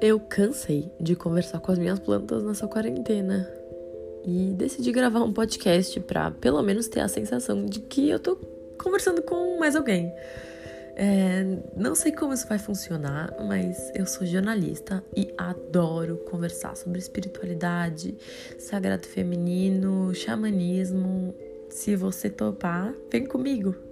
Eu cansei de conversar com as minhas plantas nessa quarentena e decidi gravar um podcast para pelo menos ter a sensação de que eu tô conversando com mais alguém. É, não sei como isso vai funcionar, mas eu sou jornalista e adoro conversar sobre espiritualidade, sagrado feminino, xamanismo. Se você topar, vem comigo!